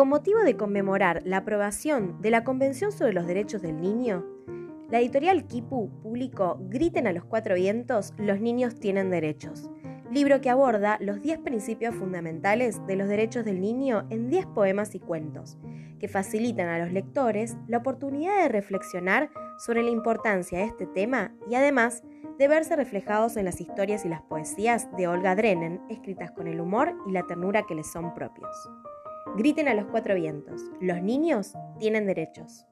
con motivo de conmemorar la aprobación de la Convención sobre los Derechos del Niño, la editorial Kipu publicó Griten a los cuatro vientos, los niños tienen derechos, libro que aborda los 10 principios fundamentales de los derechos del niño en 10 poemas y cuentos, que facilitan a los lectores la oportunidad de reflexionar sobre la importancia de este tema y además de verse reflejados en las historias y las poesías de Olga Drennen, escritas con el humor y la ternura que les son propios. Griten a los cuatro vientos, los niños tienen derechos.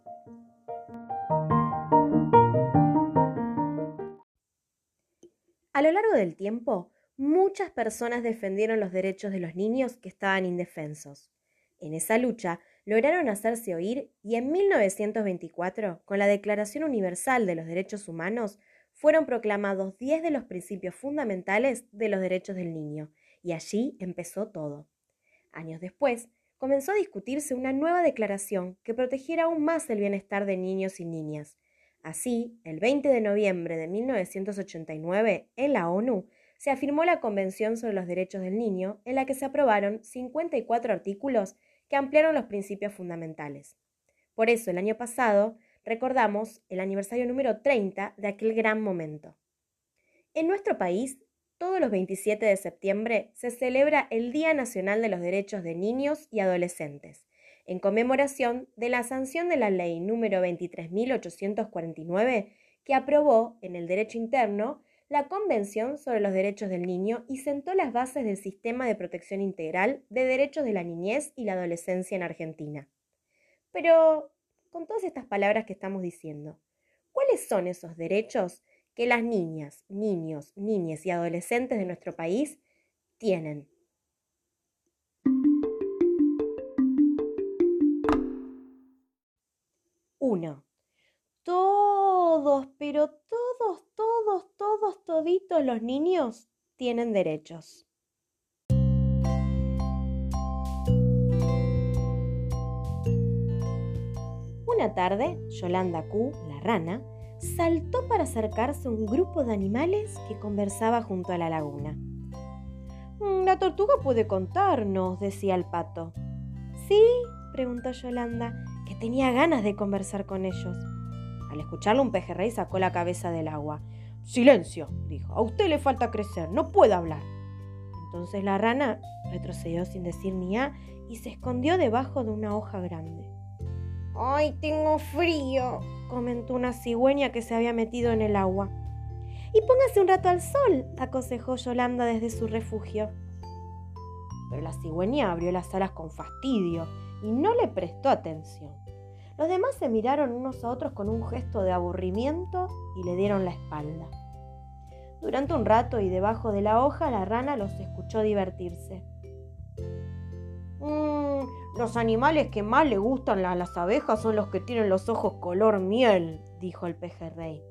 A lo largo del tiempo, muchas personas defendieron los derechos de los niños que estaban indefensos. En esa lucha lograron hacerse oír y en 1924, con la Declaración Universal de los Derechos Humanos, fueron proclamados 10 de los principios fundamentales de los derechos del niño, y allí empezó todo. Años después, comenzó a discutirse una nueva declaración que protegiera aún más el bienestar de niños y niñas, Así, el 20 de noviembre de 1989, en la ONU, se afirmó la Convención sobre los Derechos del Niño, en la que se aprobaron 54 artículos que ampliaron los principios fundamentales. Por eso, el año pasado, recordamos el aniversario número 30 de aquel gran momento. En nuestro país, todos los 27 de septiembre se celebra el Día Nacional de los Derechos de Niños y Adolescentes, en conmemoración de la sanción de la ley número 23.849 que aprobó en el derecho interno la Convención sobre los Derechos del Niño y sentó las bases del sistema de protección integral de derechos de la niñez y la adolescencia en Argentina. Pero, con todas estas palabras que estamos diciendo, ¿cuáles son esos derechos que las niñas, niños, niñas y adolescentes de nuestro país tienen? 1. Todos, pero todos, todos, todos, toditos los niños tienen derechos. Una tarde, Yolanda Q, la rana, saltó para acercarse a un grupo de animales que conversaba junto a la laguna. Mm, la tortuga puede contarnos, decía el pato. ¿Sí? preguntó Yolanda que tenía ganas de conversar con ellos. Al escucharlo, un pejerrey sacó la cabeza del agua. Silencio, dijo, a usted le falta crecer, no puede hablar. Entonces la rana retrocedió sin decir ni a y se escondió debajo de una hoja grande. ¡Ay, tengo frío! Comentó una cigüeña que se había metido en el agua. Y póngase un rato al sol, aconsejó Yolanda desde su refugio. Pero la cigüeña abrió las alas con fastidio y no le prestó atención. Los demás se miraron unos a otros con un gesto de aburrimiento y le dieron la espalda. Durante un rato y debajo de la hoja la rana los escuchó divertirse. Mm, los animales que más le gustan a las abejas son los que tienen los ojos color miel, dijo el pejerrey.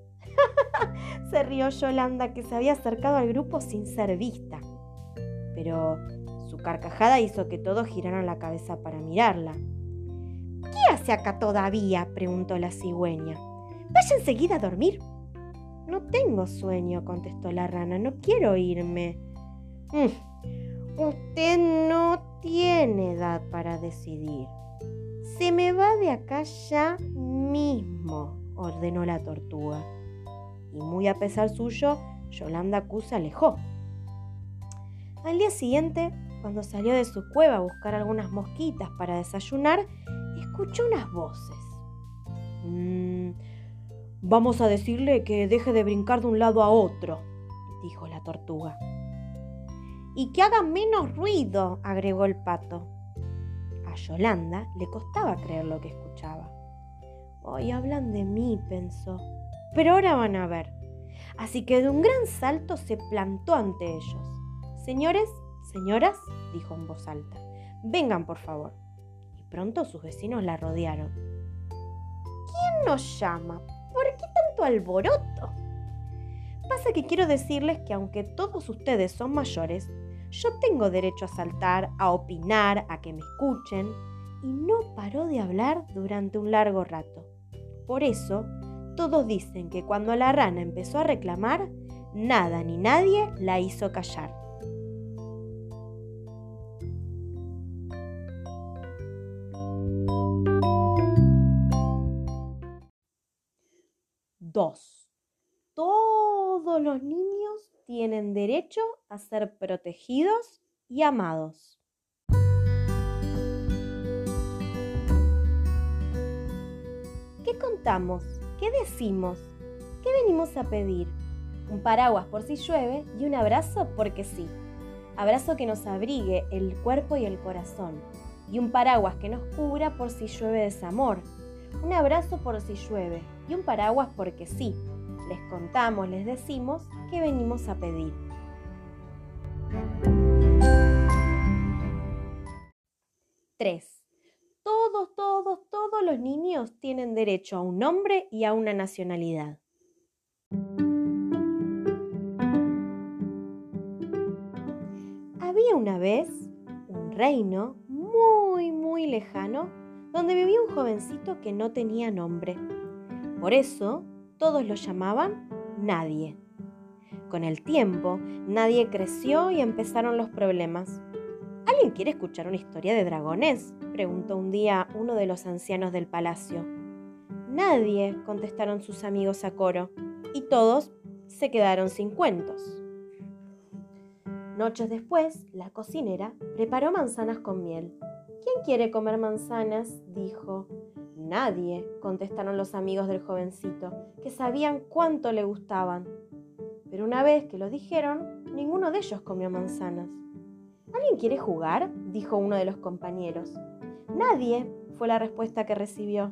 se rió Yolanda que se había acercado al grupo sin ser vista. Pero su carcajada hizo que todos giraran la cabeza para mirarla. ¿Qué hace acá todavía? preguntó la cigüeña. Vaya enseguida a dormir. No tengo sueño, contestó la rana. No quiero irme. Mm, usted no tiene edad para decidir. Se me va de acá ya mismo, ordenó la tortuga. Y muy a pesar suyo, Yolanda Q se alejó. Al día siguiente, cuando salió de su cueva a buscar algunas mosquitas para desayunar, escuchó unas voces. Mm, vamos a decirle que deje de brincar de un lado a otro, dijo la tortuga. Y que haga menos ruido, agregó el pato. A Yolanda le costaba creer lo que escuchaba. Hoy hablan de mí, pensó. Pero ahora van a ver. Así que de un gran salto se plantó ante ellos. Señores, Señoras, dijo en voz alta, vengan por favor. Y pronto sus vecinos la rodearon. ¿Quién nos llama? ¿Por qué tanto alboroto? Pasa que quiero decirles que aunque todos ustedes son mayores, yo tengo derecho a saltar, a opinar, a que me escuchen. Y no paró de hablar durante un largo rato. Por eso, todos dicen que cuando la rana empezó a reclamar, nada ni nadie la hizo callar. Dos. Todos los niños tienen derecho a ser protegidos y amados. ¿Qué contamos? ¿Qué decimos? ¿Qué venimos a pedir? Un paraguas por si llueve y un abrazo porque sí. Abrazo que nos abrigue el cuerpo y el corazón. Y un paraguas que nos cubra por si llueve desamor. Un abrazo por si llueve y un paraguas porque sí. Les contamos, les decimos que venimos a pedir. Tres. Todos, todos, todos los niños tienen derecho a un nombre y a una nacionalidad. Había una vez un reino muy, muy lejano donde vivía un jovencito que no tenía nombre. Por eso todos lo llamaban Nadie. Con el tiempo, Nadie creció y empezaron los problemas. ¿Alguien quiere escuchar una historia de dragones? preguntó un día uno de los ancianos del palacio. Nadie, contestaron sus amigos a coro, y todos se quedaron sin cuentos. Noches después, la cocinera preparó manzanas con miel. ¿Quién quiere comer manzanas? dijo. Nadie, contestaron los amigos del jovencito, que sabían cuánto le gustaban. Pero una vez que lo dijeron, ninguno de ellos comió manzanas. ¿Alguien quiere jugar? dijo uno de los compañeros. Nadie, fue la respuesta que recibió.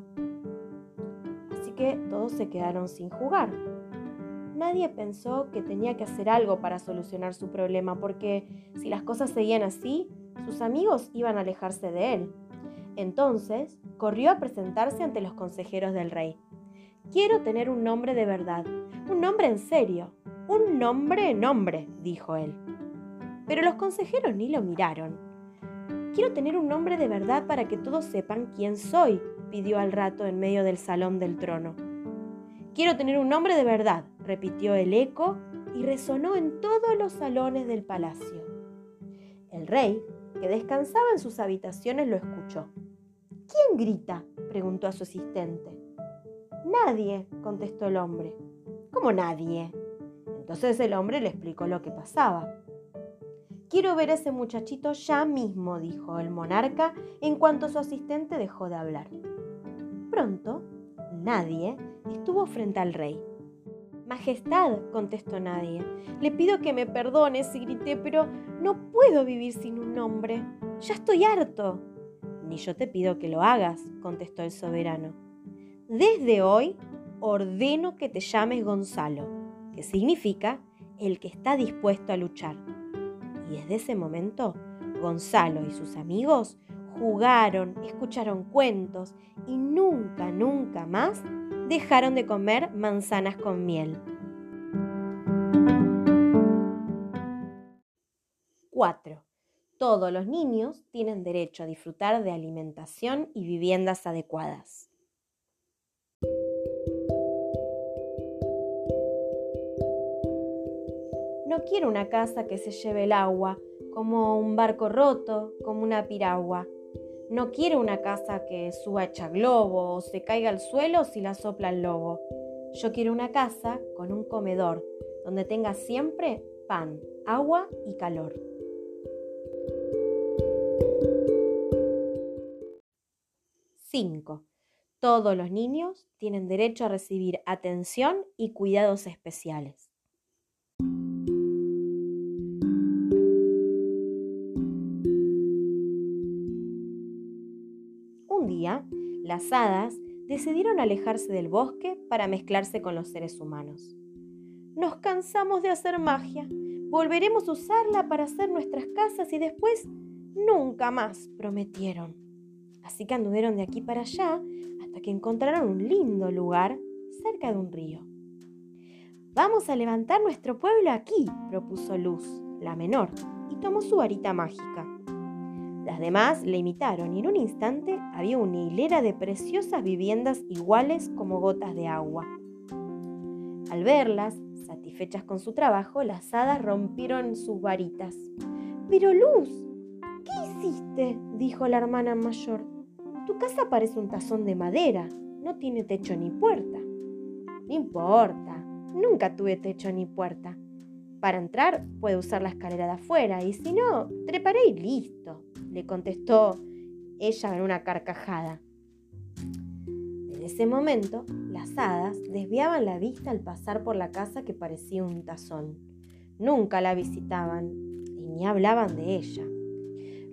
Así que todos se quedaron sin jugar. Nadie pensó que tenía que hacer algo para solucionar su problema, porque si las cosas seguían así, sus amigos iban a alejarse de él. Entonces, corrió a presentarse ante los consejeros del rey. Quiero tener un nombre de verdad, un nombre en serio, un nombre nombre, dijo él. Pero los consejeros ni lo miraron. Quiero tener un nombre de verdad para que todos sepan quién soy, pidió al rato en medio del salón del trono. Quiero tener un nombre de verdad, repitió el eco y resonó en todos los salones del palacio. El rey, que descansaba en sus habitaciones, lo escuchó. ¿Quién grita? preguntó a su asistente. Nadie, contestó el hombre. ¿Cómo nadie? Entonces el hombre le explicó lo que pasaba. Quiero ver a ese muchachito ya mismo, dijo el monarca en cuanto su asistente dejó de hablar. Pronto, nadie estuvo frente al rey. Majestad, contestó nadie, le pido que me perdone si grité, pero no puedo vivir sin un nombre. Ya estoy harto. Ni yo te pido que lo hagas, contestó el soberano. Desde hoy ordeno que te llames Gonzalo, que significa el que está dispuesto a luchar. Y desde ese momento, Gonzalo y sus amigos jugaron, escucharon cuentos y nunca, nunca más dejaron de comer manzanas con miel. 4. Todos los niños tienen derecho a disfrutar de alimentación y viviendas adecuadas. No quiero una casa que se lleve el agua, como un barco roto, como una piragua. No quiero una casa que suba hecha globo o se caiga al suelo si la sopla el lobo. Yo quiero una casa con un comedor donde tenga siempre pan, agua y calor. 5. Todos los niños tienen derecho a recibir atención y cuidados especiales. Un día, las hadas decidieron alejarse del bosque para mezclarse con los seres humanos. Nos cansamos de hacer magia. Volveremos a usarla para hacer nuestras casas y después nunca más, prometieron. Así que anduvieron de aquí para allá hasta que encontraron un lindo lugar cerca de un río. Vamos a levantar nuestro pueblo aquí, propuso Luz, la menor, y tomó su varita mágica. Las demás le imitaron y en un instante había una hilera de preciosas viviendas iguales como gotas de agua. Al verlas, satisfechas con su trabajo, las hadas rompieron sus varitas. Pero Luz, ¿qué hiciste? dijo la hermana mayor. Tu casa parece un tazón de madera, no tiene techo ni puerta. No importa, nunca tuve techo ni puerta. Para entrar puedo usar la escalera de afuera y si no, treparé y listo, le contestó ella en una carcajada. En ese momento, las hadas desviaban la vista al pasar por la casa que parecía un tazón. Nunca la visitaban y ni hablaban de ella.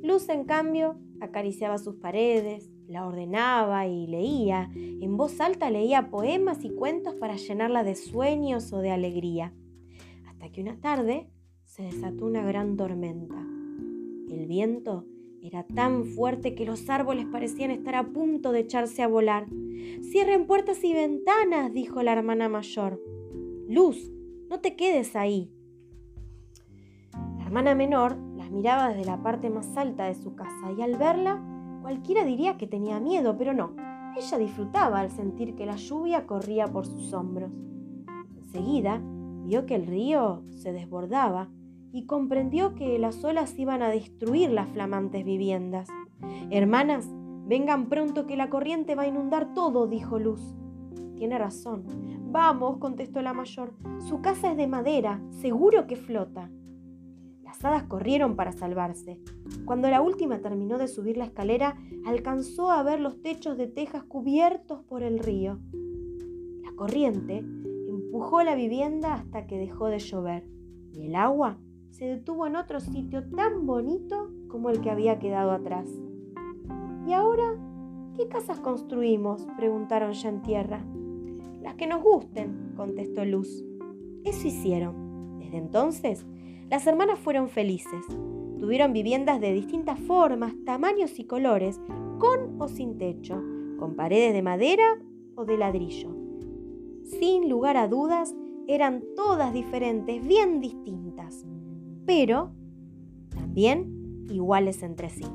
Luz, en cambio, acariciaba sus paredes, la ordenaba y leía. En voz alta leía poemas y cuentos para llenarla de sueños o de alegría. Hasta que una tarde se desató una gran tormenta. El viento era tan fuerte que los árboles parecían estar a punto de echarse a volar. Cierren puertas y ventanas, dijo la hermana mayor. Luz, no te quedes ahí. La hermana menor miraba desde la parte más alta de su casa y al verla cualquiera diría que tenía miedo, pero no. Ella disfrutaba al sentir que la lluvia corría por sus hombros. Enseguida vio que el río se desbordaba y comprendió que las olas iban a destruir las flamantes viviendas. Hermanas, vengan pronto que la corriente va a inundar todo, dijo Luz. Tiene razón. Vamos, contestó la mayor. Su casa es de madera, seguro que flota. Las hadas corrieron para salvarse. Cuando la última terminó de subir la escalera, alcanzó a ver los techos de tejas cubiertos por el río. La corriente empujó la vivienda hasta que dejó de llover y el agua se detuvo en otro sitio tan bonito como el que había quedado atrás. ¿Y ahora qué casas construimos? preguntaron ya en tierra. Las que nos gusten, contestó Luz. Eso hicieron. Desde entonces las hermanas fueron felices. Tuvieron viviendas de distintas formas, tamaños y colores, con o sin techo, con paredes de madera o de ladrillo. Sin lugar a dudas, eran todas diferentes, bien distintas, pero también iguales entre sí.